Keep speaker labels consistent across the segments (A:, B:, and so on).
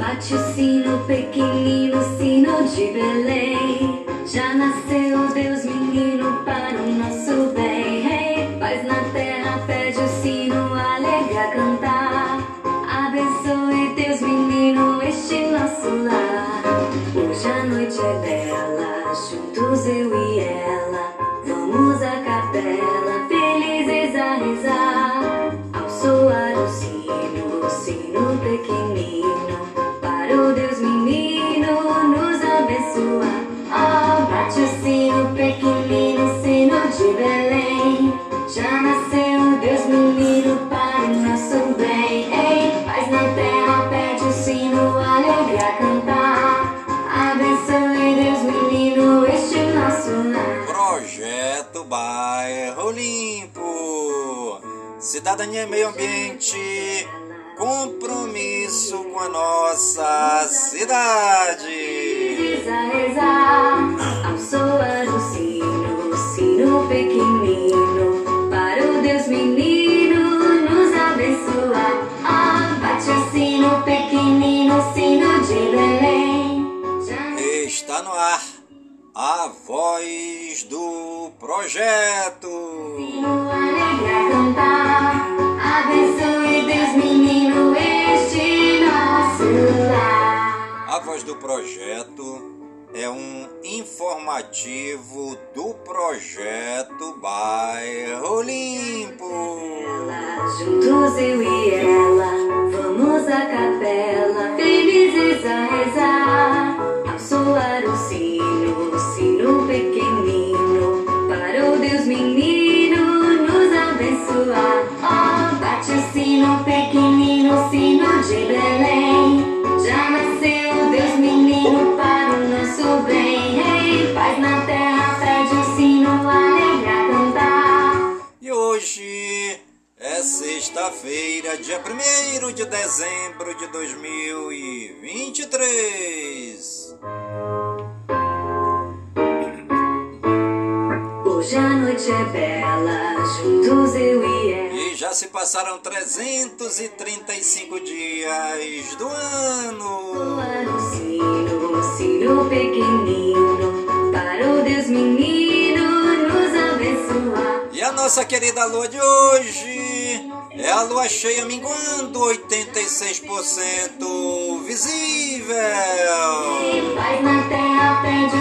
A: Bate o sino pequenino, sino de Belém.
B: Voz do projeto é um informativo do projeto Bairro Limpo.
A: Juntos eu e ela, vamos à capela, felizes a rezar. Ao soar o sino, sino pequenino, para o Deus menino nos abençoar. Oh, bate o sino pequenino, sino de Belém.
B: Sexta-feira, dia 1 de dezembro de 2023.
A: Hoje a noite é bela, juntos eu e ela.
B: E já se passaram 335 dias do ano.
A: Sino, sino pequenino, para o Deus menino
B: nossa querida lua de hoje é a lua cheia minguando 86% visível.
A: Na terra, pede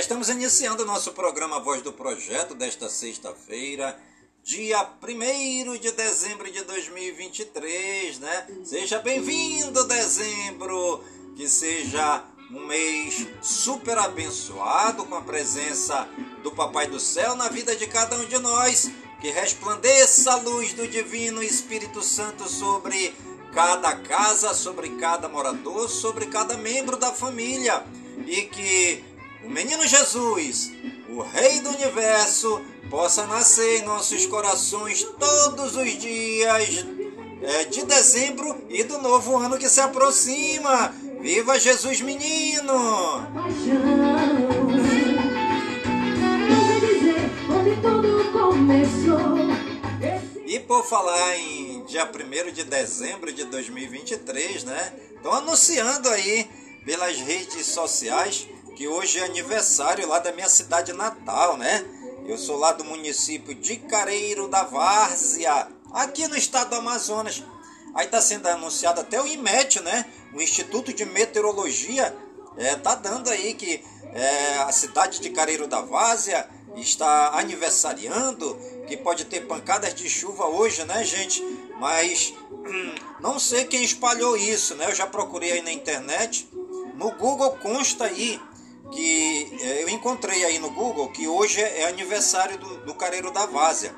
B: Estamos iniciando o nosso programa Voz do Projeto desta sexta-feira, dia 1 de dezembro de 2023, né? Seja bem-vindo, dezembro! Que seja um mês super abençoado com a presença do Papai do Céu na vida de cada um de nós. Que resplandeça a luz do Divino Espírito Santo sobre cada casa, sobre cada morador, sobre cada membro da família. E que o menino Jesus, o Rei do Universo, possa nascer em nossos corações todos os dias é, de dezembro e do novo ano que se aproxima. Viva Jesus Menino! E por falar em dia 1 de dezembro de 2023, né? Estão anunciando aí pelas redes sociais que hoje é aniversário lá da minha cidade natal, né? Eu sou lá do município de Careiro da Várzea, aqui no estado do Amazonas. Aí está sendo anunciado até o IMET, né? O Instituto de Meteorologia é, tá dando aí que é, a cidade de Careiro da Várzea está aniversariando, que pode ter pancadas de chuva hoje, né, gente? Mas hum, não sei quem espalhou isso, né? Eu já procurei aí na internet. No Google consta aí que é, eu encontrei aí no Google que hoje é aniversário do, do Careiro da Várzea.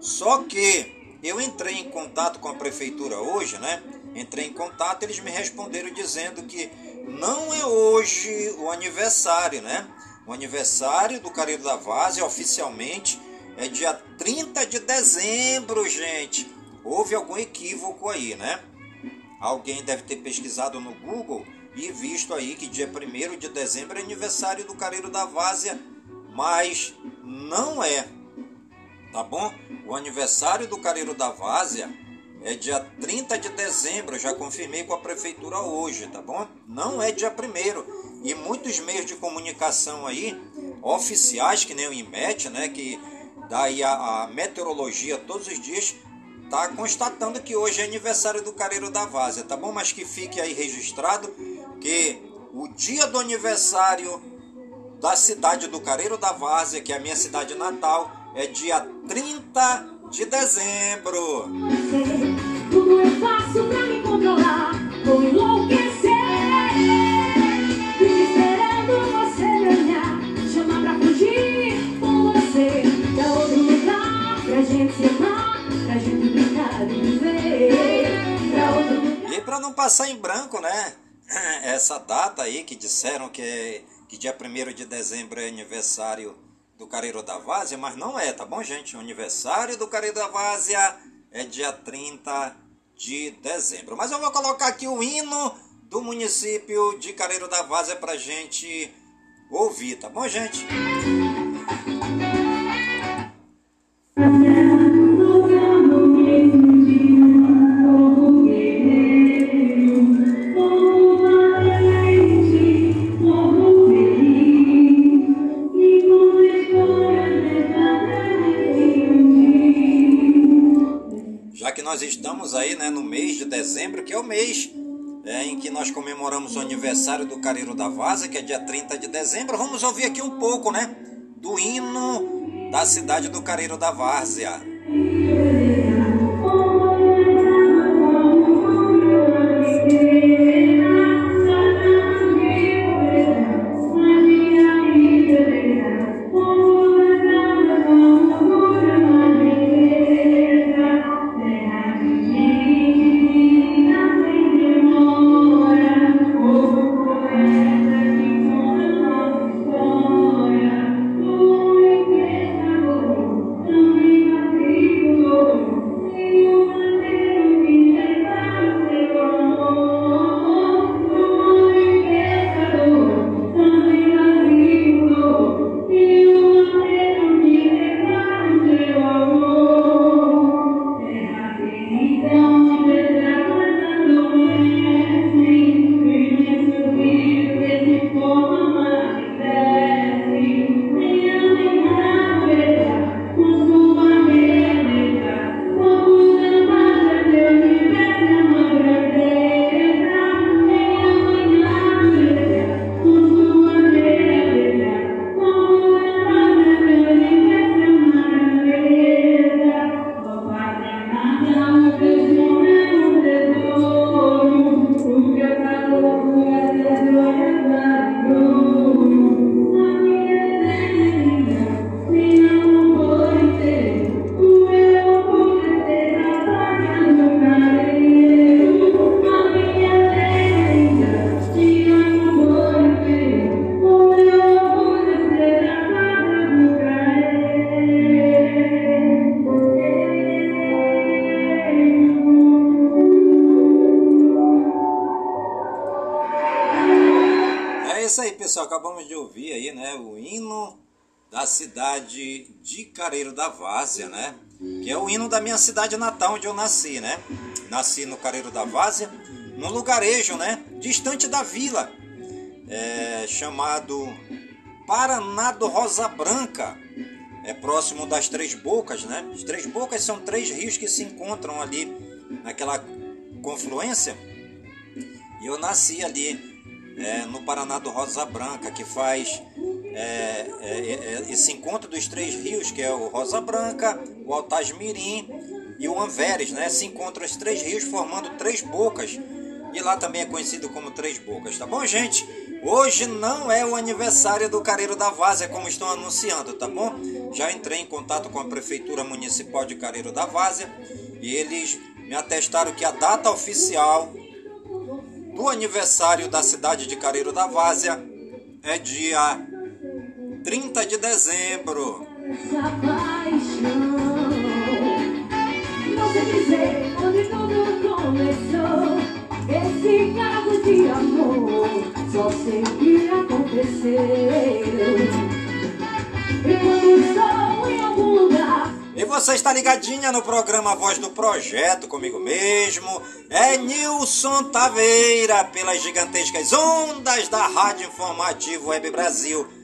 B: Só que eu entrei em contato com a prefeitura hoje, né? Entrei em contato, eles me responderam dizendo que não é hoje o aniversário, né? O aniversário do Careiro da Várzea oficialmente é dia 30 de dezembro, gente. Houve algum equívoco aí, né? Alguém deve ter pesquisado no Google e visto aí que dia 1 de dezembro é aniversário do Careiro da Várzea, mas não é. Tá bom? O aniversário do Careiro da Várzea é dia 30 de dezembro, já confirmei com a prefeitura hoje, tá bom? Não é dia 1 E muitos meios de comunicação aí, oficiais, que nem o IMET, né, que dá aí a, a meteorologia todos os dias, tá constatando que hoje é aniversário do Careiro da Várzea, tá bom? Mas que fique aí registrado que o dia do aniversário da cidade do Careiro da Várzea, que é a minha cidade natal, é dia 30 de dezembro. Pra não passar em branco, né? essa data aí que disseram que, que dia 1 de dezembro é aniversário do Careiro da Várzea, mas não é, tá bom, gente? O aniversário do Careiro da Várzea é dia 30 de dezembro. Mas eu vou colocar aqui o hino do município de Careiro da Várzea pra gente ouvir, tá bom, gente? Nós estamos aí né, no mês de dezembro, que é o mês é, em que nós comemoramos o aniversário do Careiro da Vaza, que é dia 30 de dezembro. Vamos ouvir aqui um pouco né, do hino da cidade do Careiro da Várzea. Cidade de Careiro da Várzea, né? Que é o hino da minha cidade natal, onde eu nasci, né? Nasci no Careiro da Várzea, num lugarejo, né? Distante da vila, é, chamado Paraná do Rosa Branca. É próximo das Três Bocas, né? As Três Bocas são três rios que se encontram ali naquela confluência. E eu nasci ali é, no Paraná do Rosa Branca, que faz é, é, é, esse encontro dos três rios, que é o Rosa Branca, o Altasmirim e o Anveres, né? Se encontram os três rios formando três bocas. E lá também é conhecido como Três Bocas, tá bom, gente? Hoje não é o aniversário do Careiro da Várzea, como estão anunciando, tá bom? Já entrei em contato com a Prefeitura Municipal de Careiro da Várzea e eles me atestaram que a data oficial do aniversário da cidade de Careiro da Várzea é dia 30 de dezembro. Essa
A: paixão, dizer onde tudo começou. Esse de amor só aconteceu. E quando.
B: E você está ligadinha no programa Voz do Projeto comigo mesmo. É Nilson Taveira, pelas gigantescas ondas da Rádio Informativo Web Brasil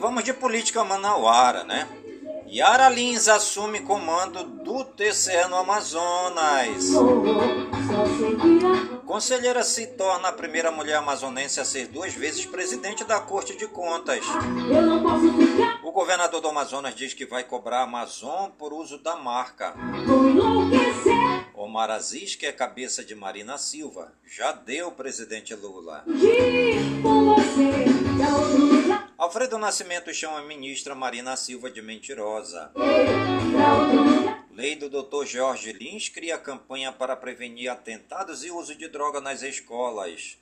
B: Vamos de política manauara, né? Yara Lins assume comando do TCE no Amazonas. Conselheira se torna a primeira mulher amazonense a ser duas vezes presidente da Corte de Contas. O governador do Amazonas diz que vai cobrar a Amazon por uso da marca. Omar Aziz, que é cabeça de Marina Silva, já deu presidente Lula. Alfredo Nascimento chama a ministra Marina Silva de mentirosa. Lei do Dr. Jorge Lins cria campanha para prevenir atentados e uso de droga nas escolas.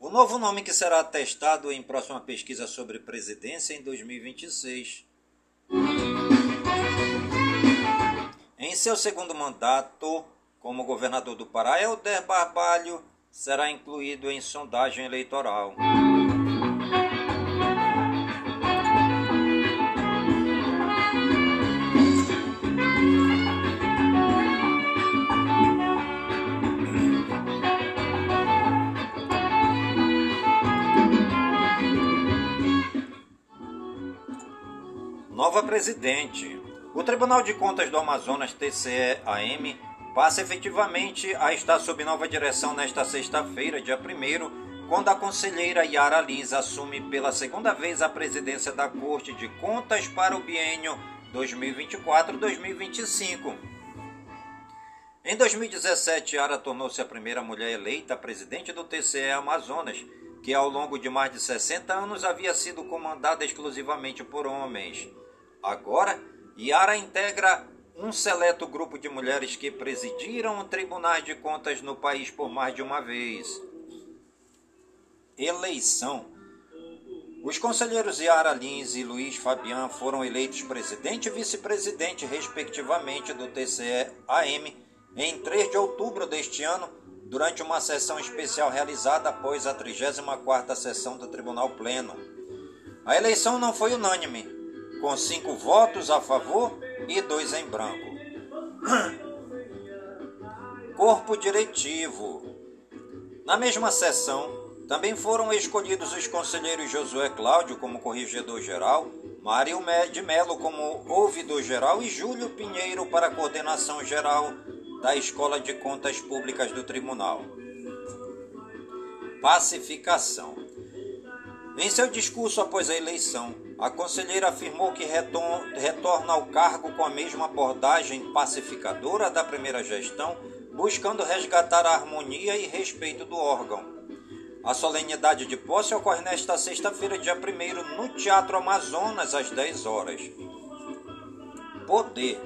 B: O novo nome que será testado em próxima pesquisa sobre presidência em 2026. Em seu segundo mandato como governador do Pará, Helder Barbalho será incluído em sondagem eleitoral. Nova presidente. O Tribunal de Contas do Amazonas, TCE-AM, passa efetivamente a estar sob nova direção nesta sexta-feira, dia 1 quando a conselheira Yara Lins assume pela segunda vez a presidência da Corte de Contas para o biênio 2024-2025. Em 2017, Yara tornou-se a primeira mulher eleita presidente do TCE Amazonas, que ao longo de mais de 60 anos havia sido comandada exclusivamente por homens. Agora, Yara integra um seleto grupo de mulheres que presidiram tribunais de contas no país por mais de uma vez. Eleição. Os conselheiros Yara Lins e Luiz Fabian foram eleitos presidente e vice-presidente, respectivamente, do TCE-AM em 3 de outubro deste ano, durante uma sessão especial realizada após a 34ª sessão do Tribunal Pleno. A eleição não foi unânime, com cinco votos a favor e dois em branco. Corpo diretivo. Na mesma sessão, também foram escolhidos os conselheiros Josué Cláudio como corregedor-geral, Mário de Melo como ouvidor-geral e Júlio Pinheiro para a coordenação geral da Escola de Contas Públicas do Tribunal. Pacificação. Em seu discurso após a eleição, a conselheira afirmou que retorna ao cargo com a mesma abordagem pacificadora da primeira gestão, buscando resgatar a harmonia e respeito do órgão. A solenidade de posse ocorre nesta sexta-feira, dia 1 no Teatro Amazonas, às 10 horas. Poder.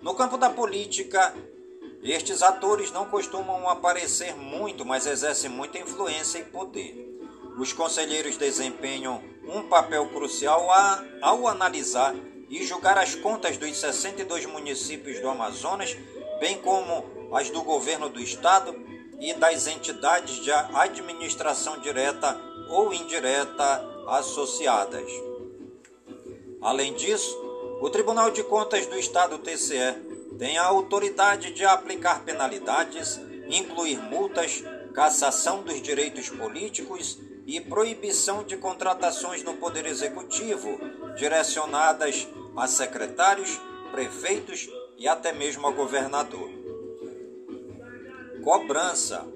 B: No campo da política, estes atores não costumam aparecer muito, mas exercem muita influência e poder. Os conselheiros desempenham um papel crucial a, ao analisar e julgar as contas dos 62 municípios do Amazonas, bem como as do governo do estado e das entidades de administração direta ou indireta associadas. Além disso, o Tribunal de Contas do Estado TCE tem a autoridade de aplicar penalidades, incluir multas, cassação dos direitos políticos e proibição de contratações no Poder Executivo, direcionadas a secretários, prefeitos e até mesmo ao governador. Cobrança.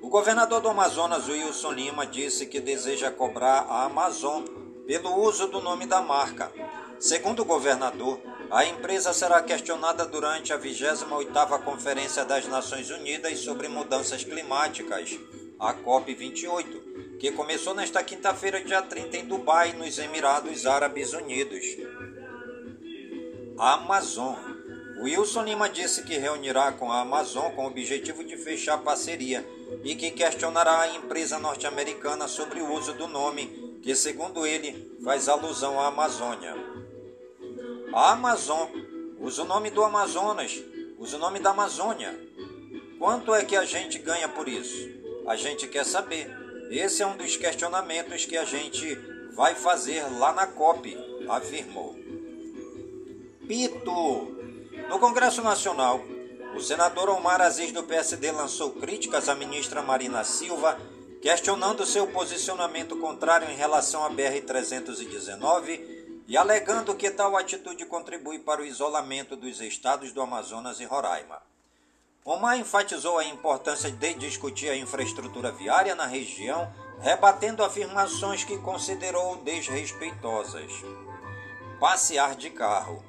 B: O governador do Amazonas, Wilson Lima, disse que deseja cobrar a Amazon pelo uso do nome da marca. Segundo o governador, a empresa será questionada durante a 28ª Conferência das Nações Unidas sobre Mudanças Climáticas, a COP28, que começou nesta quinta-feira, dia 30, em Dubai, nos Emirados Árabes Unidos. Amazon. Wilson Lima disse que reunirá com a Amazon com o objetivo de fechar parceria e que questionará a empresa norte-americana sobre o uso do nome, que, segundo ele, faz alusão à Amazônia. A Amazon usa o nome do Amazonas, usa o nome da Amazônia. Quanto é que a gente ganha por isso? A gente quer saber. Esse é um dos questionamentos que a gente vai fazer lá na COP, afirmou. Pito! No Congresso Nacional, o senador Omar Aziz do PSD lançou críticas à ministra Marina Silva, questionando seu posicionamento contrário em relação à BR-319 e alegando que tal atitude contribui para o isolamento dos estados do Amazonas e Roraima. Omar enfatizou a importância de discutir a infraestrutura viária na região, rebatendo afirmações que considerou desrespeitosas. Passear de carro.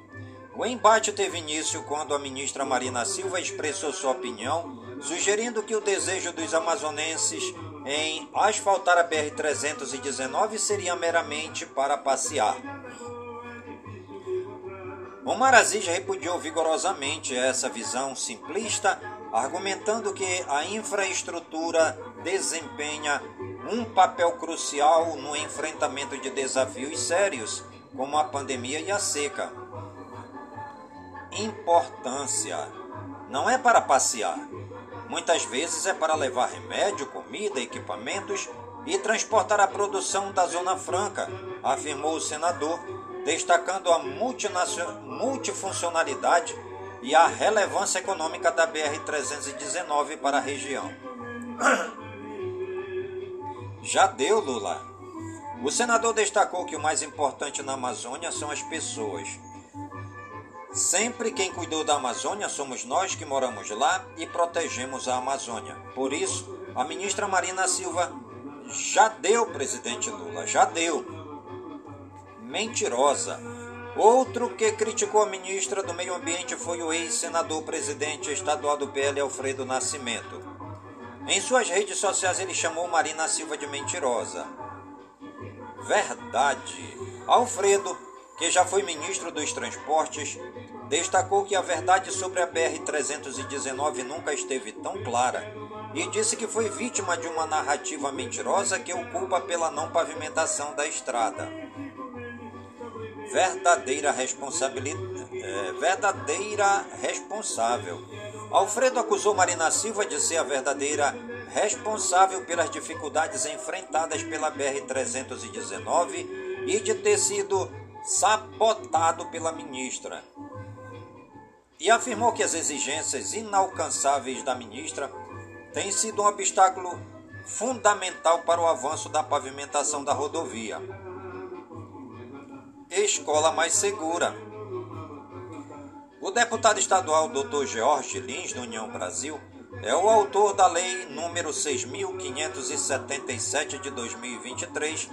B: O embate teve início quando a ministra Marina Silva expressou sua opinião, sugerindo que o desejo dos amazonenses em asfaltar a BR-319 seria meramente para passear. Omar Aziz repudiou vigorosamente essa visão simplista, argumentando que a infraestrutura desempenha um papel crucial no enfrentamento de desafios sérios, como a pandemia e a seca. Importância não é para passear. Muitas vezes é para levar remédio, comida, equipamentos e transportar a produção da Zona Franca, afirmou o senador destacando a multifuncionalidade e a relevância econômica da BR-319 para a região. Já deu, Lula. O senador destacou que o mais importante na Amazônia são as pessoas. Sempre quem cuidou da Amazônia somos nós que moramos lá e protegemos a Amazônia. Por isso, a ministra Marina Silva já deu, presidente Lula, já deu mentirosa. Outro que criticou a ministra do Meio Ambiente foi o ex-senador presidente estadual do PL, Alfredo Nascimento. Em suas redes sociais, ele chamou Marina Silva de mentirosa. Verdade. Alfredo, que já foi ministro dos Transportes, destacou que a verdade sobre a BR-319 nunca esteve tão clara e disse que foi vítima de uma narrativa mentirosa que o culpa pela não pavimentação da estrada verdadeira responsabilidade, é, verdadeira responsável. Alfredo acusou Marina Silva de ser a verdadeira responsável pelas dificuldades enfrentadas pela BR-319 e de ter sido sabotado pela ministra. E afirmou que as exigências inalcançáveis da ministra têm sido um obstáculo fundamental para o avanço da pavimentação da rodovia escola mais segura. O deputado estadual Dr. George Lins, do União Brasil, é o autor da Lei número 6.577 de 2023,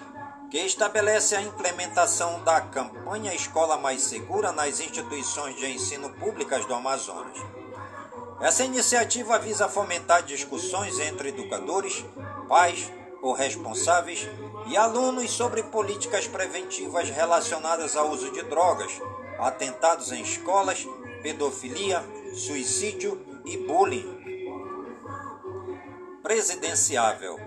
B: que estabelece a implementação da campanha Escola Mais Segura nas instituições de ensino públicas do Amazonas. Essa iniciativa visa fomentar discussões entre educadores, pais, ou responsáveis e alunos sobre políticas preventivas relacionadas ao uso de drogas, atentados em escolas, pedofilia, suicídio e bullying. Presidenciável.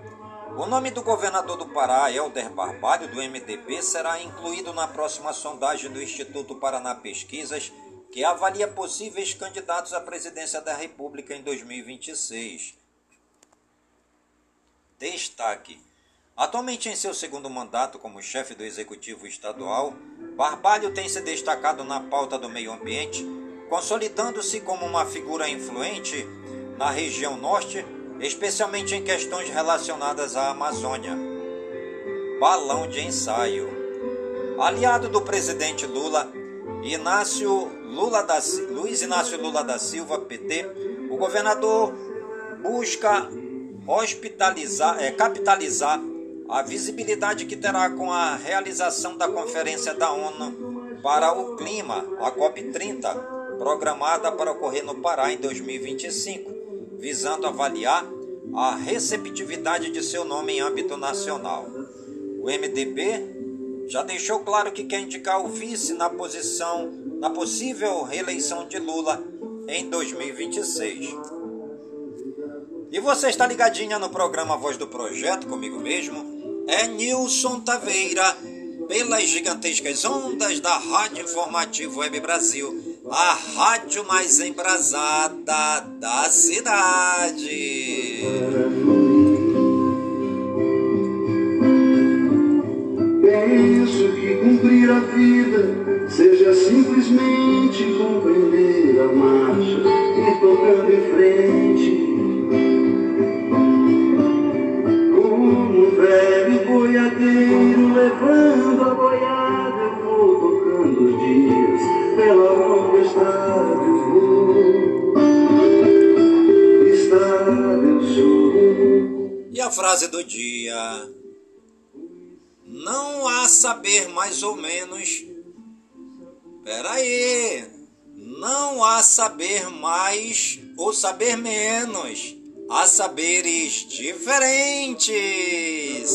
B: O nome do governador do Pará, Helder Barbalho, do MDB, será incluído na próxima sondagem do Instituto Paraná Pesquisas, que avalia possíveis candidatos à presidência da República em 2026. Destaque: Atualmente em seu segundo mandato como chefe do Executivo Estadual, Barbalho tem se destacado na pauta do meio ambiente, consolidando-se como uma figura influente na região norte, especialmente em questões relacionadas à Amazônia. Balão de ensaio. Aliado do presidente Lula, Inácio Lula da, Luiz Inácio Lula da Silva, PT, o governador busca hospitalizar, é, capitalizar a visibilidade que terá com a realização da Conferência da ONU para o Clima, a COP30, programada para ocorrer no Pará em 2025, visando avaliar a receptividade de seu nome em âmbito nacional. O MDB já deixou claro que quer indicar o vice na posição na possível reeleição de Lula em 2026. E você está ligadinha no programa Voz do Projeto comigo mesmo? É Nilson Taveira, pelas gigantescas ondas da Rádio Informativo Web Brasil, a rádio mais embrasada da cidade.
C: Penso que cumprir a vida seja simplesmente compreender a marcha e tocando em frente levando a boiada, eu vou tocando os dias pela longa estrada, eu vou. Estrada eu sou.
B: E a frase do dia? Não há saber mais ou menos. Peraí. Não há saber mais ou saber menos a saberes diferentes.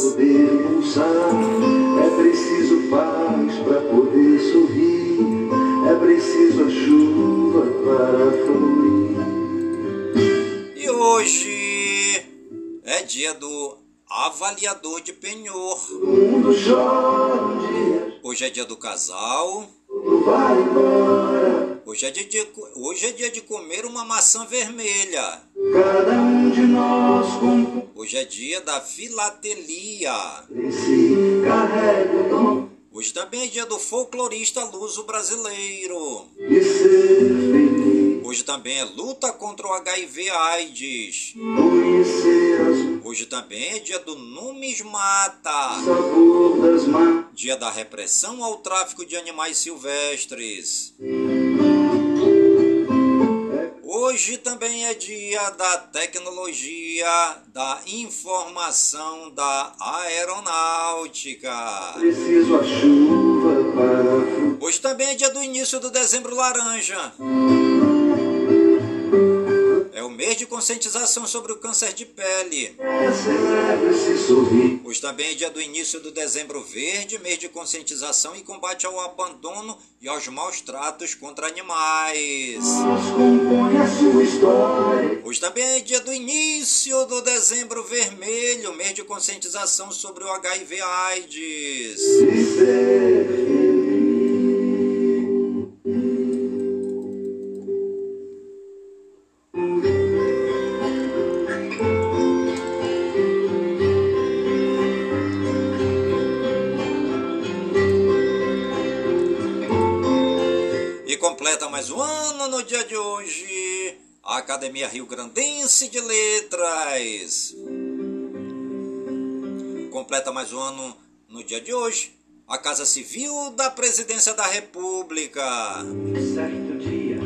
C: Poder pulsar, preciso paz para poder sorrir, é preciso a chuva para fluir.
B: E hoje é dia do avaliador de penhor.
C: O mundo chora
B: Hoje é dia do casal.
C: tudo vai embora.
B: Hoje é dia de, hoje é dia de comer uma maçã vermelha.
C: Cada um de nós com
B: Hoje é dia da filatelia. Hoje também é dia do folclorista luso brasileiro. Hoje também é luta contra o HIV AIDS. Hoje também é dia do numismata. Dia da repressão ao tráfico de animais silvestres. Hoje também é dia da tecnologia, da informação, da aeronáutica.
C: Preciso a chuva para.
B: Hoje também é dia do início do dezembro laranja. Mês de conscientização sobre o câncer de pele. Hoje também é dia do início do dezembro verde, mês de conscientização e combate ao abandono e aos maus tratos contra animais. Hoje também é dia do início do dezembro vermelho, mês de conscientização sobre o HIV no dia de hoje a Academia Rio Grandense de Letras. Completa mais um ano no dia de hoje a Casa Civil da Presidência da República.
C: Certo dia,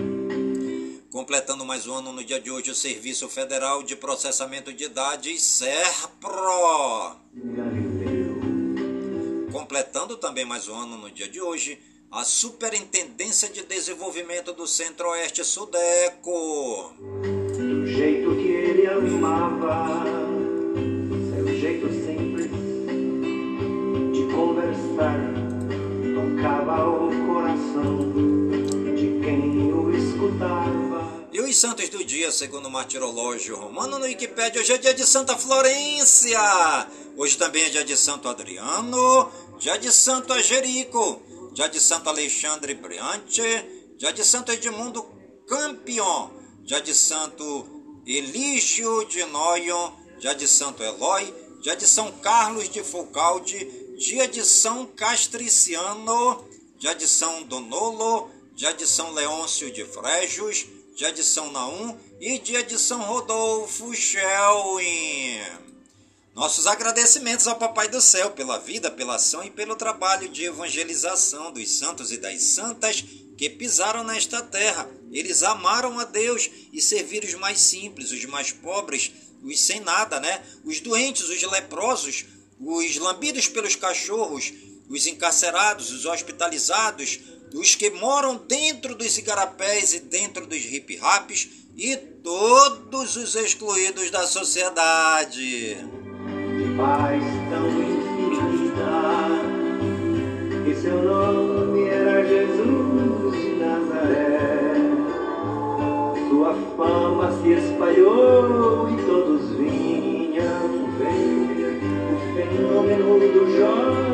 B: Completando mais um ano no dia de hoje o Serviço Federal de Processamento de Dados SERPRO. Completando também mais um ano no dia de hoje a Superintendência de Desenvolvimento do Centro-Oeste Sudeco.
C: do jeito que ele amava, seu jeito simples de conversar, tocava o coração de quem o escutava.
B: E os santos do dia, segundo o martirológio romano no Wikipédia, hoje é dia de Santa Florência. Hoje também é dia de Santo Adriano, dia de Santo Agerico, dia de Santo Alexandre Briante, dia de Santo Edmundo Campion, dia de Santo Elígio de Noion, dia de Santo Eloy, dia de São Carlos de Foucaulde, dia de São Castriciano, dia de São Donolo, dia de São Leôncio de Frejos, dia de São Naum e dia de São Rodolfo Schelwin. Nossos agradecimentos ao Papai do Céu pela vida, pela ação e pelo trabalho de evangelização dos santos e das santas que pisaram nesta terra. Eles amaram a Deus e serviram os mais simples, os mais pobres, os sem nada, né? Os doentes, os leprosos, os lambidos pelos cachorros, os encarcerados, os hospitalizados, os que moram dentro dos igarapés e dentro dos hip-raps e todos os excluídos da sociedade.
C: Paz tão infinita, que seu nome era Jesus de Nazaré. Sua fama se espalhou e todos vinham ver o fenômeno do jovem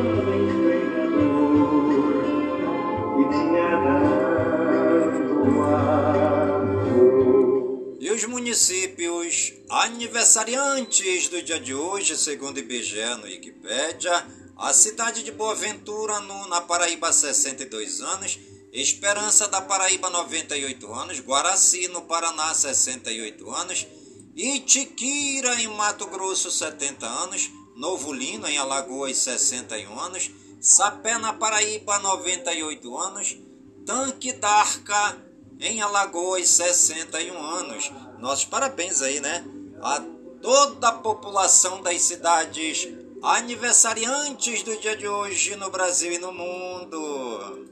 B: aniversariantes do dia de hoje, segundo IBGE no Wikipédia, a cidade de Boaventura, no, na Paraíba, 62 anos, Esperança da Paraíba, 98 anos, Guaraci, no Paraná, 68 anos, Itiquira, em Mato Grosso, 70 anos, Novo Lino, em Alagoas, 61 anos, Sapé, na Paraíba, 98 anos, Tanque d'Arca, em Alagoas, 61 anos. Nossos parabéns aí, né? A toda a população das cidades aniversariantes do dia de hoje no Brasil e no mundo.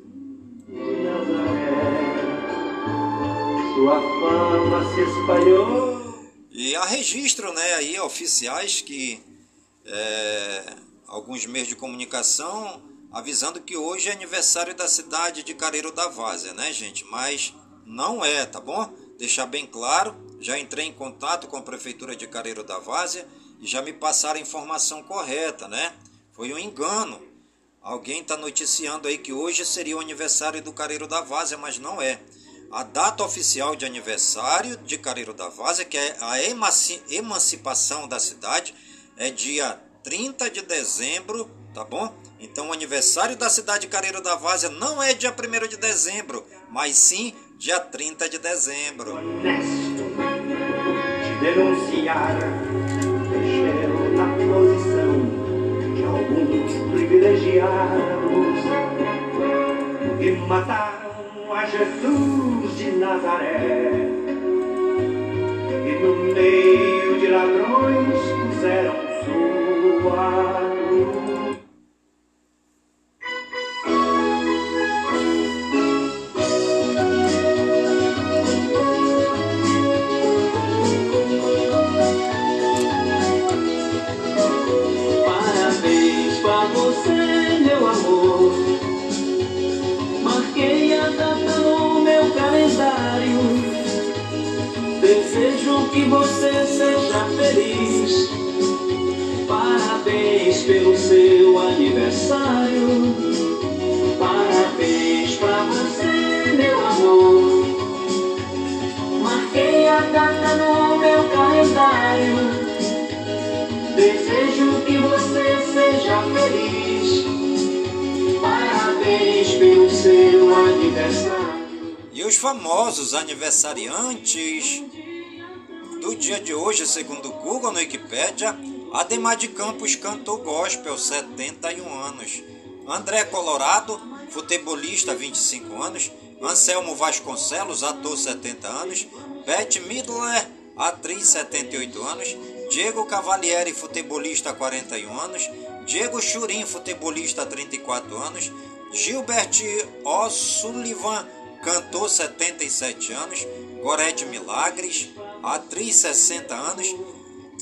C: de Nazaré. Sua fama se espalhou.
B: E há registro, né, aí, oficiais que é, alguns meios de comunicação avisando que hoje é aniversário da cidade de Careiro da Várzea, né, gente? Mas não é, tá bom? Deixar bem claro, já entrei em contato com a prefeitura de Careiro da Várzea e já me passaram a informação correta, né? Foi um engano. Alguém está noticiando aí que hoje seria o aniversário do Careiro da Várzea, mas não é. A data oficial de aniversário de Careiro da Várzea, que é a emanci- emancipação da cidade, é dia 30 de dezembro, tá bom? Então o aniversário da cidade de Careiro da Várzea não é dia 1 de dezembro, mas sim dia 30 de dezembro.
C: Denunciar, mexeram na posição de alguns privilegiados e mataram a Jesus de Nazaré. E no meio de ladrões puseram sua
B: Ademar de Campos cantor gospel, 71 anos. André Colorado, futebolista, 25 anos. Anselmo Vasconcelos, ator, 70 anos. Beth Midler, atriz, 78 anos. Diego Cavalieri, futebolista, 41 anos. Diego Churin, futebolista, 34 anos. Gilbert O'Sullivan, cantor, 77 anos. Gorete Milagres, atriz, 60 anos.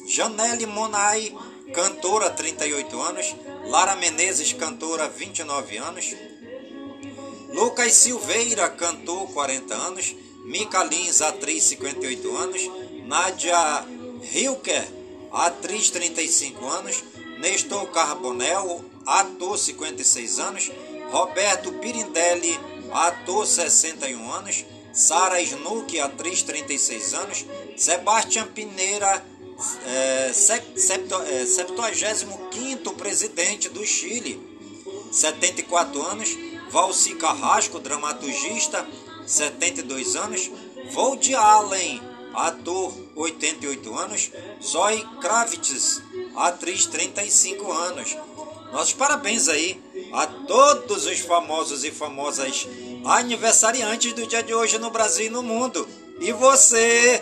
B: Janelle Monai, cantora, 38 anos. Lara Menezes, cantora, 29 anos. Lucas Silveira, cantor, 40 anos. Mica Lins, atriz, 58 anos. Nádia Hilker, atriz, 35 anos. Nestor Carbonel, ator, 56 anos. Roberto Pirindelli, ator, 61 anos. Sara Snook, atriz, 36 anos. Sebastião Pineira, é, sep- septo- é, 75º presidente do Chile, 74 anos. Valci Carrasco, dramaturgista, 72 anos. Woody Allen, ator, 88 anos. Zoe Kravitz, atriz, 35 anos. Nossos parabéns aí a todos os famosos e famosas aniversariantes do dia de hoje no Brasil e no mundo. E você,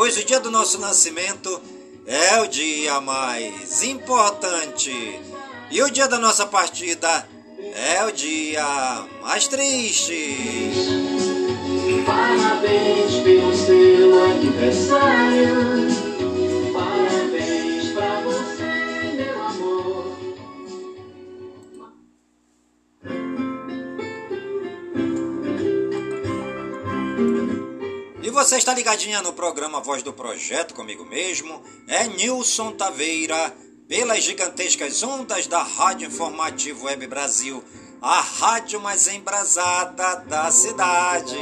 B: Pois o dia do nosso nascimento é o dia mais importante. E o dia da nossa partida é o dia mais triste.
D: Parabéns pelo seu aniversário. Você
B: está ligadinha no programa Voz do Projeto comigo mesmo? É Nilson Taveira, pelas gigantescas ondas da Rádio Informativo Web Brasil, a rádio mais embrasada da cidade.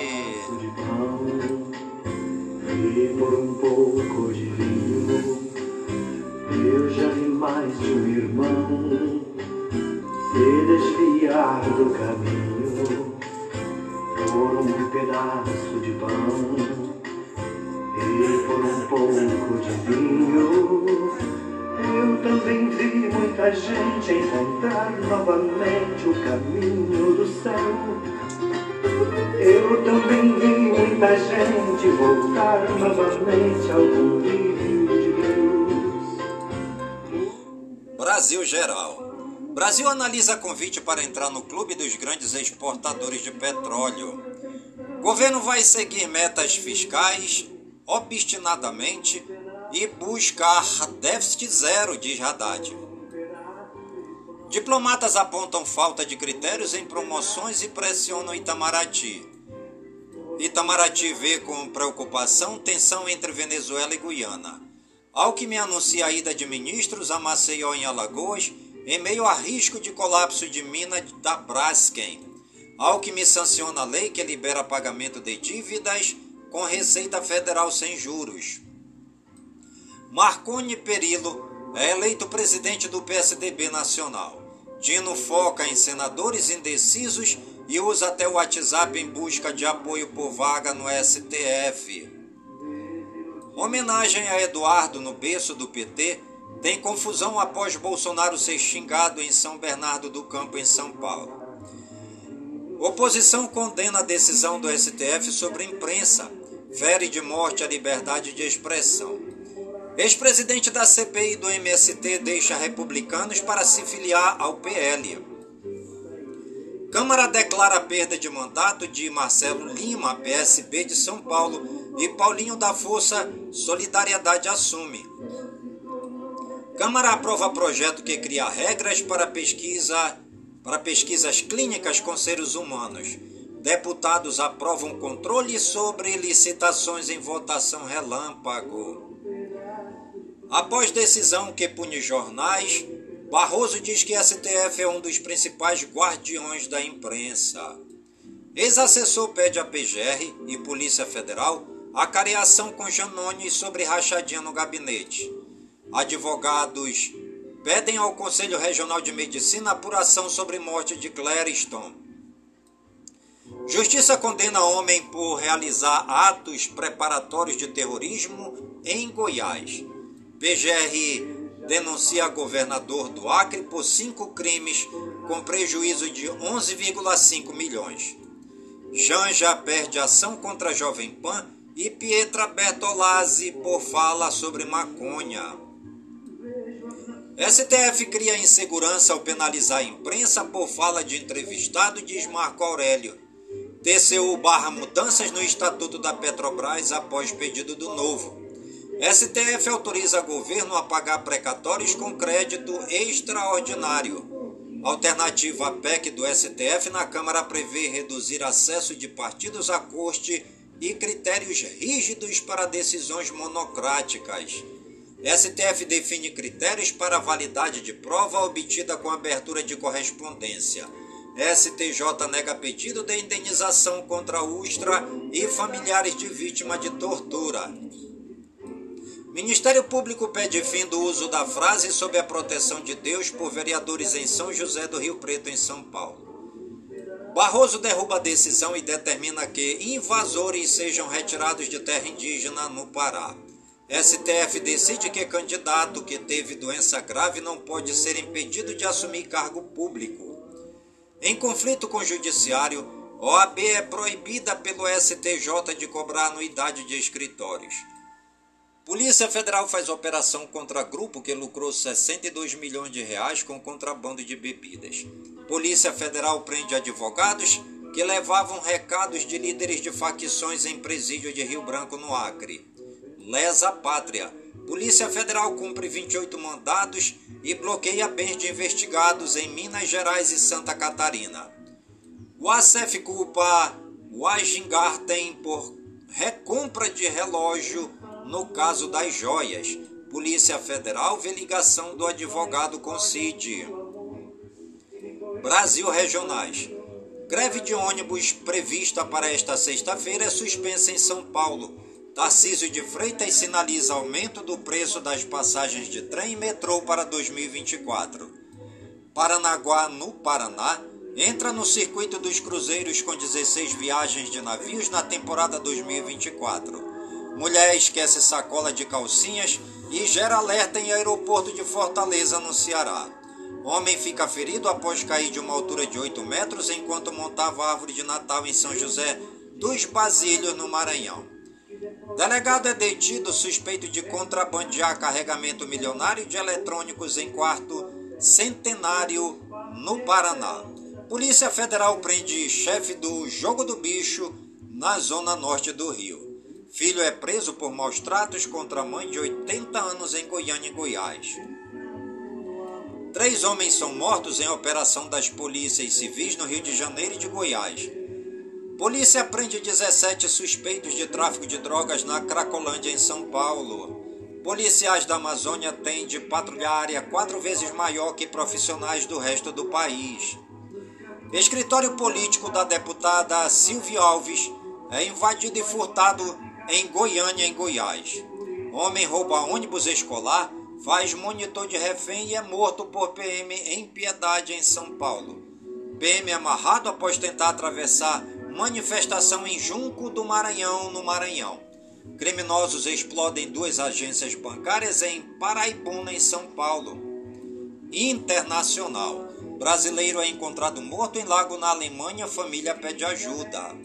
C: mais de um irmão se desviar do caminho por um pedaço de pão e por um pouco de vinho eu também vi muita gente encontrar novamente o caminho do céu eu também vi muita gente voltar novamente ao convívio de Deus.
B: Brasil Geral. Brasil analisa convite para entrar no clube dos grandes exportadores de petróleo. Governo vai seguir metas fiscais obstinadamente e buscar déficit zero, diz Haddad. Diplomatas apontam falta de critérios em promoções e pressionam Itamaraty. Itamaraty vê com preocupação tensão entre Venezuela e Guiana. Alckmin anuncia a ida de ministros a Maceió em Alagoas em meio a risco de colapso de mina da Braskem. Alckmin sanciona a lei que libera pagamento de dívidas com Receita Federal sem juros. Marconi Perillo é eleito presidente do PSDB nacional. Dino foca em senadores indecisos e usa até o WhatsApp em busca de apoio por vaga no STF. Homenagem a Eduardo no berço do PT tem confusão após Bolsonaro ser xingado em São Bernardo do Campo, em São Paulo. Oposição condena a decisão do STF sobre imprensa, fere de morte a liberdade de expressão. Ex-presidente da CPI do MST deixa republicanos para se filiar ao PL. Câmara declara a perda de mandato de Marcelo Lima, PSB de São Paulo, e Paulinho da Força Solidariedade assume. Câmara aprova projeto que cria regras para pesquisa para pesquisas clínicas com seres humanos. Deputados aprovam controle sobre licitações em votação relâmpago. Após decisão que pune jornais, Barroso diz que STF é um dos principais guardiões da imprensa. Ex-assessor pede à PGR e Polícia Federal a careação com Janones sobre rachadinha no gabinete. Advogados pedem ao Conselho Regional de Medicina apuração sobre morte de Clériston. Justiça condena homem por realizar atos preparatórios de terrorismo em Goiás. PGR denuncia governador do Acre por cinco crimes com prejuízo de 11,5 milhões. Janja perde ação contra Jovem Pan e Pietra Bertolazzi por fala sobre maconha. STF cria insegurança ao penalizar a imprensa por fala de entrevistado, diz Marco Aurélio. TCU barra mudanças no Estatuto da Petrobras após pedido do novo. STF autoriza governo a pagar precatórios com crédito extraordinário. Alternativa à PEC do STF na Câmara prevê reduzir acesso de partidos à corte e critérios rígidos para decisões monocráticas. STF define critérios para validade de prova obtida com abertura de correspondência. STJ nega pedido de indenização contra Ustra e familiares de vítima de tortura. Ministério Público pede fim do uso da frase sob a proteção de Deus por vereadores em São José do Rio Preto, em São Paulo. Barroso derruba a decisão e determina que invasores sejam retirados de terra indígena no Pará. STF decide que candidato que teve doença grave não pode ser impedido de assumir cargo público. Em conflito com o Judiciário, OAB é proibida pelo STJ de cobrar anuidade de escritórios. Polícia Federal faz operação contra grupo que lucrou 62 milhões de reais com contrabando de bebidas. Polícia Federal prende advogados que levavam recados de líderes de facções em presídio de Rio Branco, no Acre. Lesa Pátria. Polícia Federal cumpre 28 mandados e bloqueia bens de investigados em Minas Gerais e Santa Catarina. O ACF culpa Wajingarten por recompra de relógio no caso das joias. Polícia Federal vê ligação do advogado com CID. Brasil Regionais. Greve de ônibus prevista para esta sexta-feira é suspensa em São Paulo. Tarcísio de Freitas sinaliza aumento do preço das passagens de trem e metrô para 2024. Paranaguá, no Paraná, entra no circuito dos cruzeiros com 16 viagens de navios na temporada 2024. Mulher esquece sacola de calcinhas e gera alerta em aeroporto de Fortaleza, no Ceará. Homem fica ferido após cair de uma altura de 8 metros enquanto montava árvore de Natal em São José dos Basílios, no Maranhão. Delegado é detido suspeito de contrabandear carregamento milionário de eletrônicos em quarto centenário no Paraná. Polícia Federal prende chefe do Jogo do Bicho na zona norte do Rio. Filho é preso por maus tratos contra mãe de 80 anos em Goiânia e Goiás. Três homens são mortos em operação das polícias civis no Rio de Janeiro e de Goiás. Polícia prende 17 suspeitos de tráfico de drogas na Cracolândia, em São Paulo. Policiais da Amazônia têm de patrulhar área quatro vezes maior que profissionais do resto do país. Escritório político da deputada Silvia Alves é invadido e furtado em Goiânia, em Goiás. Homem rouba ônibus escolar, faz monitor de refém e é morto por PM em Piedade, em São Paulo. PM amarrado após tentar atravessar manifestação em Junco do Maranhão, no Maranhão. Criminosos explodem duas agências bancárias em Paraibuna, em São Paulo. Internacional. Brasileiro é encontrado morto em lago na Alemanha, família pede ajuda.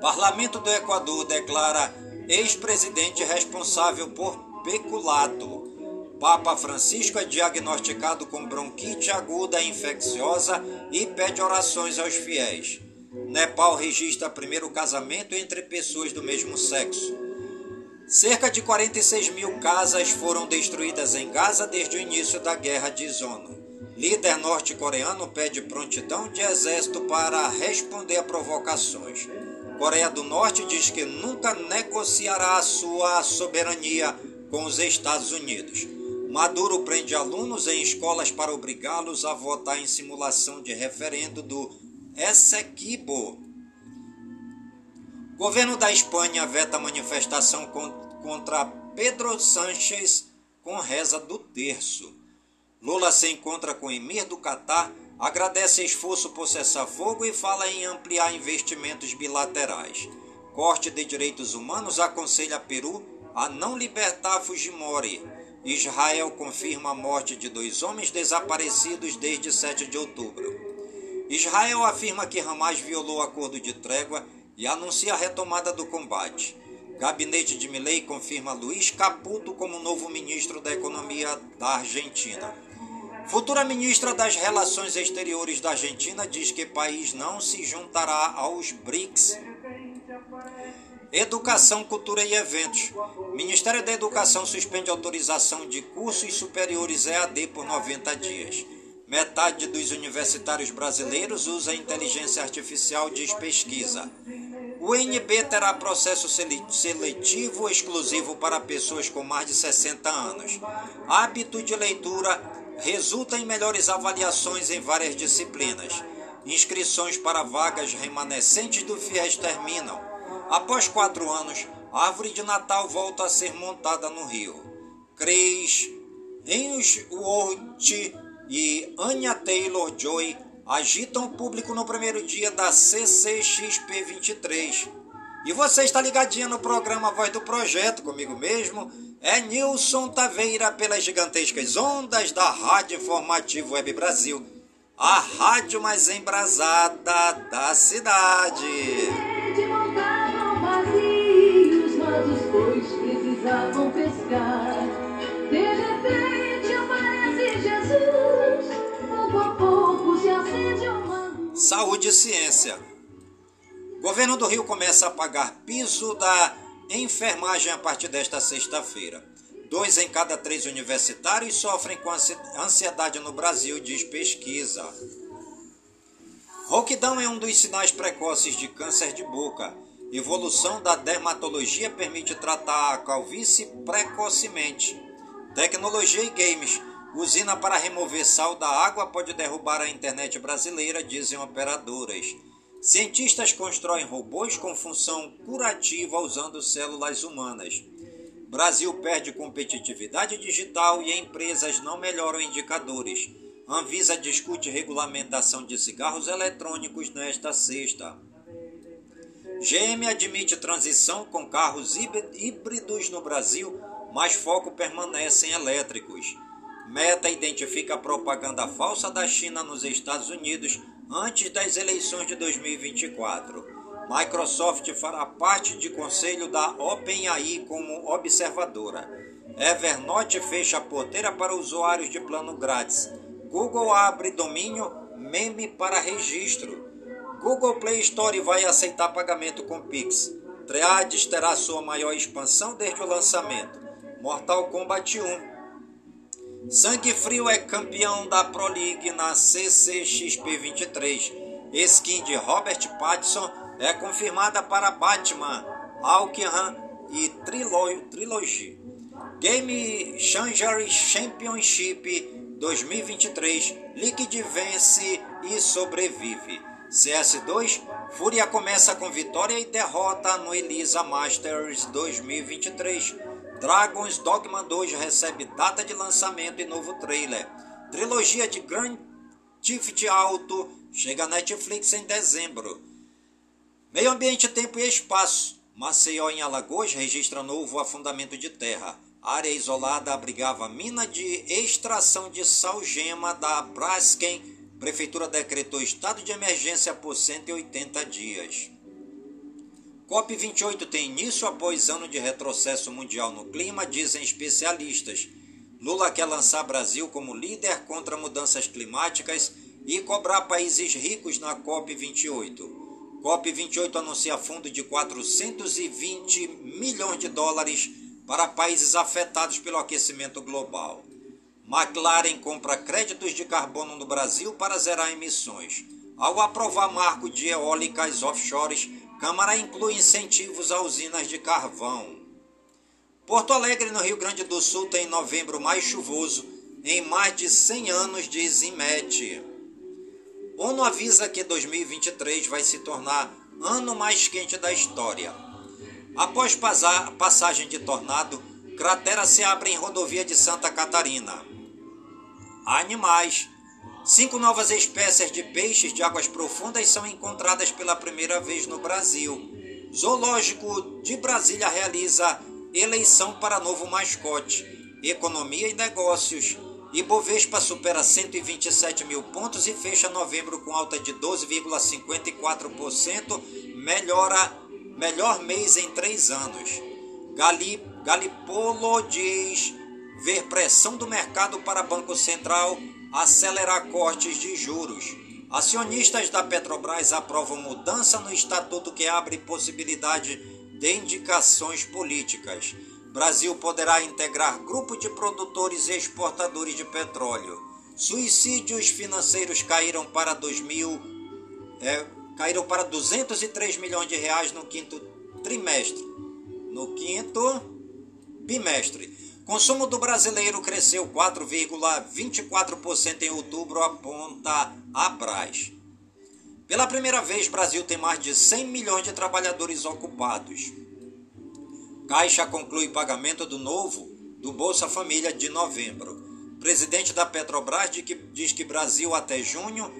B: Parlamento do Equador declara ex-presidente responsável por peculato. Papa Francisco é diagnosticado com bronquite aguda infecciosa e pede orações aos fiéis. Nepal registra primeiro casamento entre pessoas do mesmo sexo. Cerca de 46 mil casas foram destruídas em Gaza desde o início da guerra de Zono. Líder norte-coreano pede prontidão de exército para responder a provocações. Coreia do Norte diz que nunca negociará sua soberania com os Estados Unidos. Maduro prende alunos em escolas para obrigá-los a votar em simulação de referendo do Essequibo. Governo da Espanha veta manifestação contra Pedro Sánchez com reza do terço. Lula se encontra com emir do Catar Agradece esforço por cessar fogo e fala em ampliar investimentos bilaterais. Corte de Direitos Humanos aconselha Peru a não libertar Fujimori. Israel confirma a morte de dois homens desaparecidos desde 7 de outubro. Israel afirma que Hamas violou o acordo de trégua e anuncia a retomada do combate. Gabinete de Milei confirma Luiz Caputo como novo ministro da Economia da Argentina. Futura ministra das Relações Exteriores da Argentina diz que país não se juntará aos BRICS. Educação, Cultura e Eventos. Ministério da Educação suspende autorização de cursos superiores EAD por 90 dias. Metade dos universitários brasileiros usa inteligência artificial, diz pesquisa. O NB terá processo seletivo exclusivo para pessoas com mais de 60 anos. Hábito de leitura resulta em melhores avaliações em várias disciplinas. Inscrições para vagas remanescentes do FIES terminam. Após quatro anos, a árvore de Natal volta a ser montada no Rio. Chris Hemsworth e Anya Taylor-Joy agitam o público no primeiro dia da CCXP 23. E você está ligadinha no programa Voz do Projeto, comigo mesmo, é Nilson Taveira pelas gigantescas ondas da Rádio Informativo Web Brasil, a rádio mais embrasada da cidade. Saúde e ciência. Governo do Rio começa a pagar piso da enfermagem a partir desta sexta-feira. Dois em cada três universitários sofrem com ansi- ansiedade no Brasil, diz pesquisa. Rouquidão é um dos sinais precoces de câncer de boca. Evolução da dermatologia permite tratar a calvície precocemente. Tecnologia e games. Usina para remover sal da água pode derrubar a internet brasileira, dizem operadoras. Cientistas constroem robôs com função curativa usando células humanas. Brasil perde competitividade digital e empresas não melhoram indicadores. Anvisa discute regulamentação de cigarros eletrônicos nesta sexta. GM admite transição com carros híb- híbridos no Brasil, mas foco permanece em elétricos. Meta identifica a propaganda falsa da China nos Estados Unidos antes das eleições de 2024. Microsoft fará parte de conselho da OpenAI como observadora. Evernote fecha a porteira para usuários de plano grátis. Google abre domínio meme para registro. Google Play Store vai aceitar pagamento com Pix. Triades terá sua maior expansão desde o lançamento. Mortal Kombat 1. Sangue Frio é campeão da Pro League na CCXP 23. Skin de Robert Pattinson é confirmada para Batman, Arkham e Trilo Trilogy. Game Changer Championship 2023, Liquid vence e sobrevive. CS2, Fúria começa com vitória e derrota no Elisa Masters 2023. Dragon's Dogma 2 recebe data de lançamento e novo trailer. Trilogia de Grand Theft Auto chega à Netflix em dezembro. Meio Ambiente, Tempo e Espaço. Maceió, em Alagoas, registra novo afundamento de terra. Área isolada abrigava mina de extração de salgema da Braskem. Prefeitura decretou estado de emergência por 180 dias. COP28 tem início após ano de retrocesso mundial no clima, dizem especialistas. Lula quer lançar Brasil como líder contra mudanças climáticas e cobrar países ricos na COP28. COP28 anuncia fundo de 420 milhões de dólares para países afetados pelo aquecimento global. McLaren compra créditos de carbono no Brasil para zerar emissões. Ao aprovar marco de eólicas offshores, Câmara inclui incentivos a usinas de carvão. Porto Alegre, no Rio Grande do Sul, tem novembro mais chuvoso em mais de 100 anos, diz INMET. ONU avisa que 2023 vai se tornar ano mais quente da história. Após passagem de tornado, cratera se abre em rodovia de Santa Catarina. Animais. Cinco novas espécies de peixes de águas profundas são encontradas pela primeira vez no Brasil. Zoológico de Brasília realiza eleição para novo mascote. Economia e negócios. Ibovespa supera 127 mil pontos e fecha novembro com alta de 12,54%, melhora, melhor mês em três anos. Gali, Galipolo diz ver pressão do mercado para Banco Central acelerar cortes de juros. Acionistas da Petrobras aprovam mudança no estatuto que abre possibilidade de indicações políticas. Brasil poderá integrar grupo de produtores e exportadores de petróleo. Suicídios financeiros caíram para 2000, é, caíram para 203 milhões de reais no quinto trimestre. No quinto bimestre. Consumo do brasileiro cresceu 4,24% em outubro, aponta a Braz. Pela primeira vez, Brasil tem mais de 100 milhões de trabalhadores ocupados. Caixa conclui pagamento do novo do Bolsa Família de novembro. Presidente da Petrobras diz que Brasil até junho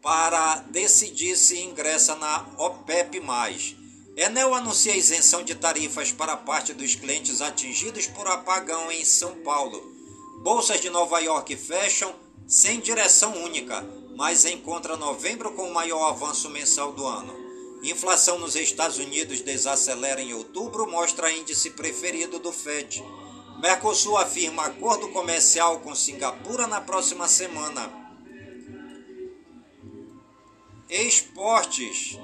B: para decidir se ingressa na OPEP+. Enel anuncia isenção de tarifas para parte dos clientes atingidos por apagão em São Paulo. Bolsas de Nova York fecham sem direção única, mas encontra novembro com o maior avanço mensal do ano. Inflação nos Estados Unidos desacelera em outubro, mostra índice preferido do Fed. Mercosul afirma acordo comercial com Singapura na próxima semana. Esportes.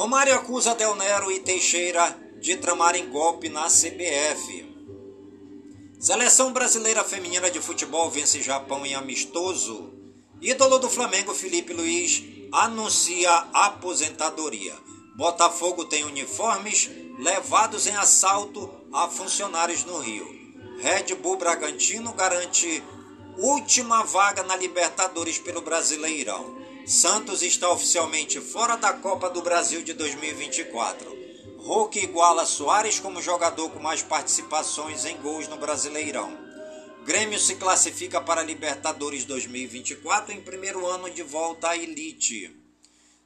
B: Romário acusa Del Nero e Teixeira de tramarem golpe na CBF. Seleção brasileira feminina de futebol vence Japão em amistoso. Ídolo do Flamengo Felipe Luiz anuncia aposentadoria. Botafogo tem uniformes levados em assalto a funcionários no Rio. Red Bull Bragantino garante última vaga na Libertadores pelo Brasileirão. Santos está oficialmente fora da Copa do Brasil de 2024. Hulk iguala Soares como jogador com mais participações em gols no Brasileirão. Grêmio se classifica para Libertadores 2024 em primeiro ano de volta à elite.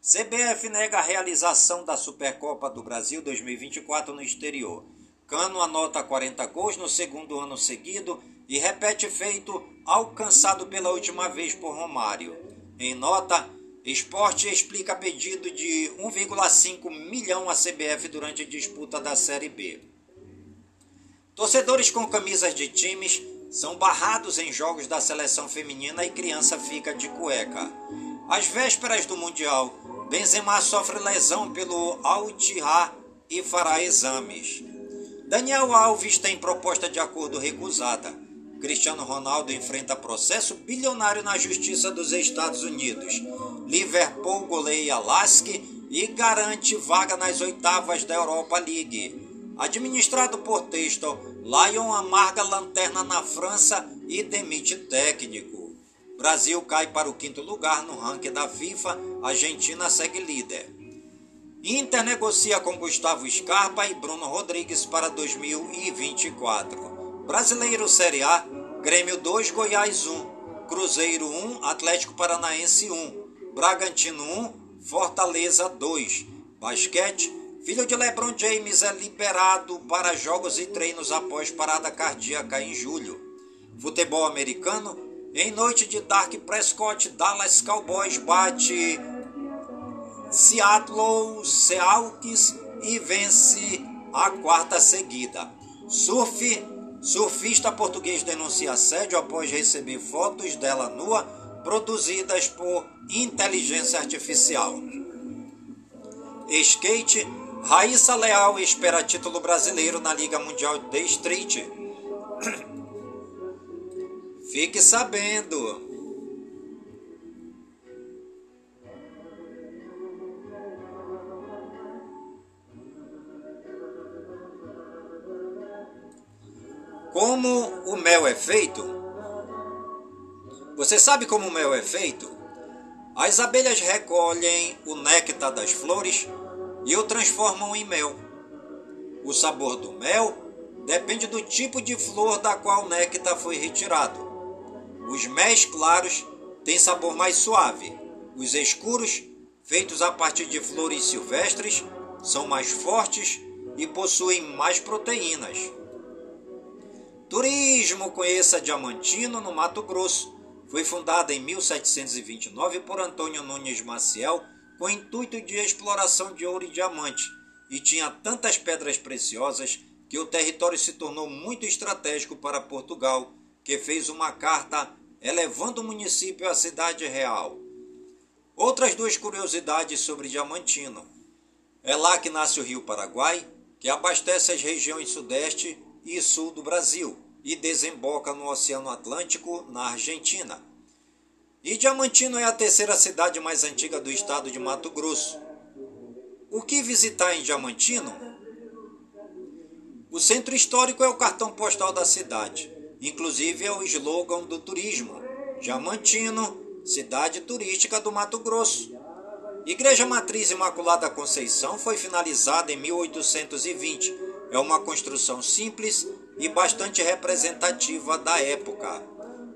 B: CBF nega a realização da Supercopa do Brasil 2024 no exterior. Cano anota 40 gols no segundo ano seguido e repete feito alcançado pela última vez por Romário. Em nota, Esporte explica pedido de 1,5 milhão à CBF durante a disputa da Série B. Torcedores com camisas de times são barrados em jogos da seleção feminina e criança fica de cueca. Às vésperas do Mundial, Benzema sofre lesão pelo Al-Ittihad e fará exames. Daniel Alves tem proposta de acordo recusada. Cristiano Ronaldo enfrenta processo bilionário na Justiça dos Estados Unidos. Liverpool goleia Lask e garante vaga nas oitavas da Europa League. Administrado por Texto, Lyon amarga lanterna na França e demite técnico. Brasil cai para o quinto lugar no ranking da FIFA, Argentina segue líder. Inter negocia com Gustavo Scarpa e Bruno Rodrigues para 2024. Brasileiro Série A, Grêmio 2, Goiás 1, Cruzeiro 1, Atlético Paranaense 1, Bragantino 1, Fortaleza 2. Basquete, filho de LeBron James é liberado para jogos e treinos após parada cardíaca em julho. Futebol americano, em noite de Dark Prescott, Dallas Cowboys bate Seattle Seahawks e vence a quarta seguida. Surf, surfista português denuncia assédio após receber fotos dela nua produzidas por inteligência artificial. Skate, Raíssa Leal espera título brasileiro na Liga Mundial de Street. Fique sabendo. Como o mel é feito? Você sabe como o mel é feito? As abelhas recolhem o néctar das flores e o transformam em mel. O sabor do mel depende do tipo de flor da qual o néctar foi retirado. Os méis claros têm sabor mais suave. Os escuros, feitos a partir de flores silvestres, são mais fortes e possuem mais proteínas. Turismo Conheça Diamantino, no Mato Grosso. Foi fundada em 1729 por Antônio Nunes Maciel com o intuito de exploração de ouro e diamante e tinha tantas pedras preciosas que o território se tornou muito estratégico para Portugal, que fez uma carta elevando o município à cidade real. Outras duas curiosidades sobre Diamantino. É lá que nasce o Rio Paraguai, que abastece as regiões sudeste e sul do Brasil e desemboca no Oceano Atlântico, na Argentina. E Diamantino é a terceira cidade mais antiga do estado de Mato Grosso. O que visitar em Diamantino? O centro histórico é o cartão postal da cidade, inclusive é o slogan do turismo: Diamantino, cidade turística do Mato Grosso. Igreja Matriz Imaculada Conceição foi finalizada em 1820. É uma construção simples e bastante representativa da época.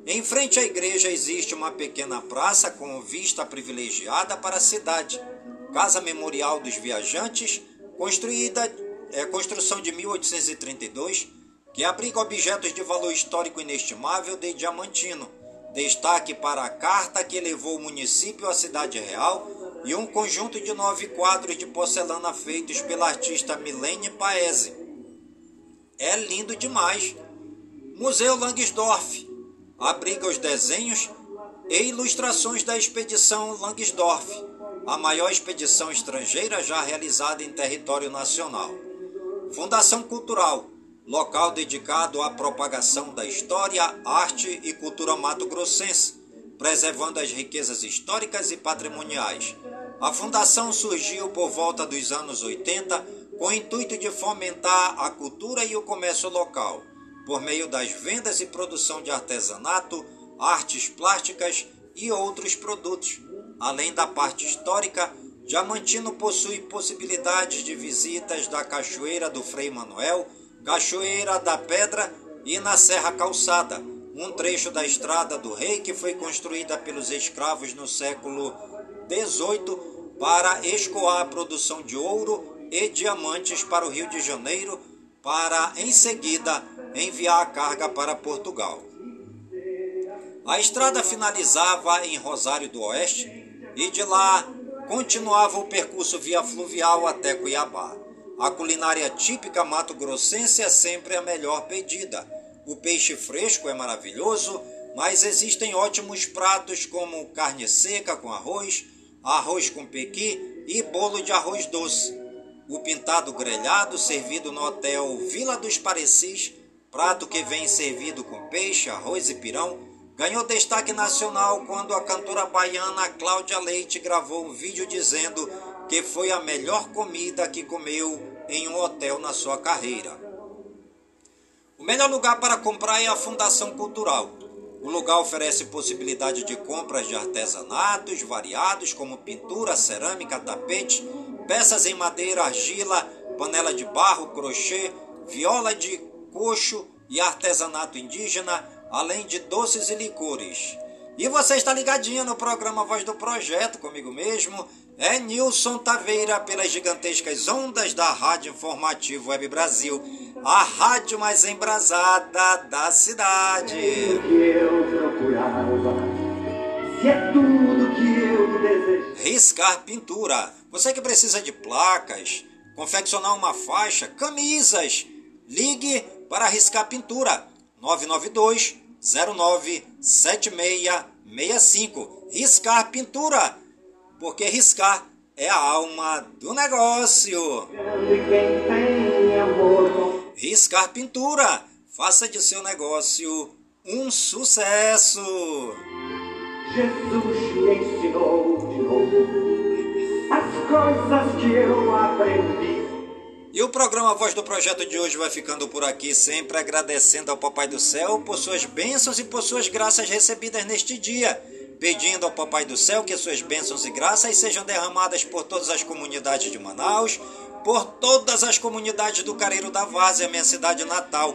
B: Em frente à igreja existe uma pequena praça com vista privilegiada para a cidade. Casa Memorial dos Viajantes, construída é construção de 1832, que abriga objetos de valor histórico inestimável de Diamantino. Destaque para a carta que levou o município à cidade real e um conjunto de nove quadros de porcelana feitos pela artista Milene Paese. É lindo demais. Museu Langsdorff abriga os desenhos e ilustrações da expedição Langsdorff, a maior expedição estrangeira já realizada em território nacional. Fundação Cultural, local dedicado à propagação da história, arte e cultura mato-grossense, preservando as riquezas históricas e patrimoniais. A fundação surgiu por volta dos anos 80 com o intuito de fomentar a cultura e o comércio local, por meio das vendas e produção de artesanato, artes plásticas e outros produtos. Além da parte histórica, Diamantino possui possibilidades de visitas da Cachoeira do Frei Manuel, Cachoeira da Pedra e na Serra Calçada, um trecho da Estrada do Rei que foi construída pelos escravos no século XVIII para escoar a produção de ouro e diamantes para o Rio de Janeiro, para em seguida enviar a carga para Portugal. A estrada finalizava em Rosário do Oeste e de lá continuava o percurso via fluvial até Cuiabá. A culinária típica mato-grossense é sempre a melhor pedida. O peixe fresco é maravilhoso, mas existem ótimos pratos como carne seca com arroz, arroz com pequi e bolo de arroz doce. O pintado grelhado servido no hotel Vila dos Parecis, prato que vem servido com peixe, arroz e pirão, ganhou destaque nacional quando a cantora baiana Cláudia Leite gravou um vídeo dizendo que foi a melhor comida que comeu em um hotel na sua carreira. O melhor lugar para comprar é a Fundação Cultural. O lugar oferece possibilidade de compras de artesanatos variados como pintura, cerâmica, tapete, peças em madeira, argila, panela de barro, crochê, viola de coxo e artesanato indígena, além de doces e licores. E você está ligadinho no programa Voz do Projeto comigo mesmo. É Nilson Taveira pelas gigantescas ondas da Rádio Informativo Web Brasil, a rádio mais embrasada da cidade.
C: que eu procurava, se é desejo.
B: Riscar Pintura. Você que precisa de placas, confeccionar uma faixa, camisas, ligue para Riscar Pintura 992 09 7665. Riscar Pintura, porque riscar é a alma do negócio. Riscar Pintura, faça de seu negócio um sucesso.
C: Jesus me ensinou coisas que eu aprendi.
B: E o programa Voz do Projeto de hoje vai ficando por aqui, sempre agradecendo ao Papai do Céu por suas bênçãos e por suas graças recebidas neste dia. Pedindo ao Papai do Céu que suas bênçãos e graças sejam derramadas por todas as comunidades de Manaus, por todas as comunidades do Careiro da Várzea, minha cidade natal.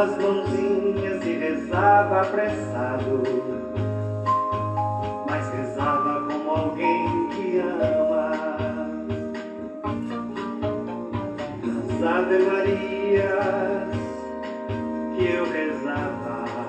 C: levantava as mãozinhas e rezava apressado. Mas rezava como alguém que ama. As Ave Marias que eu rezava.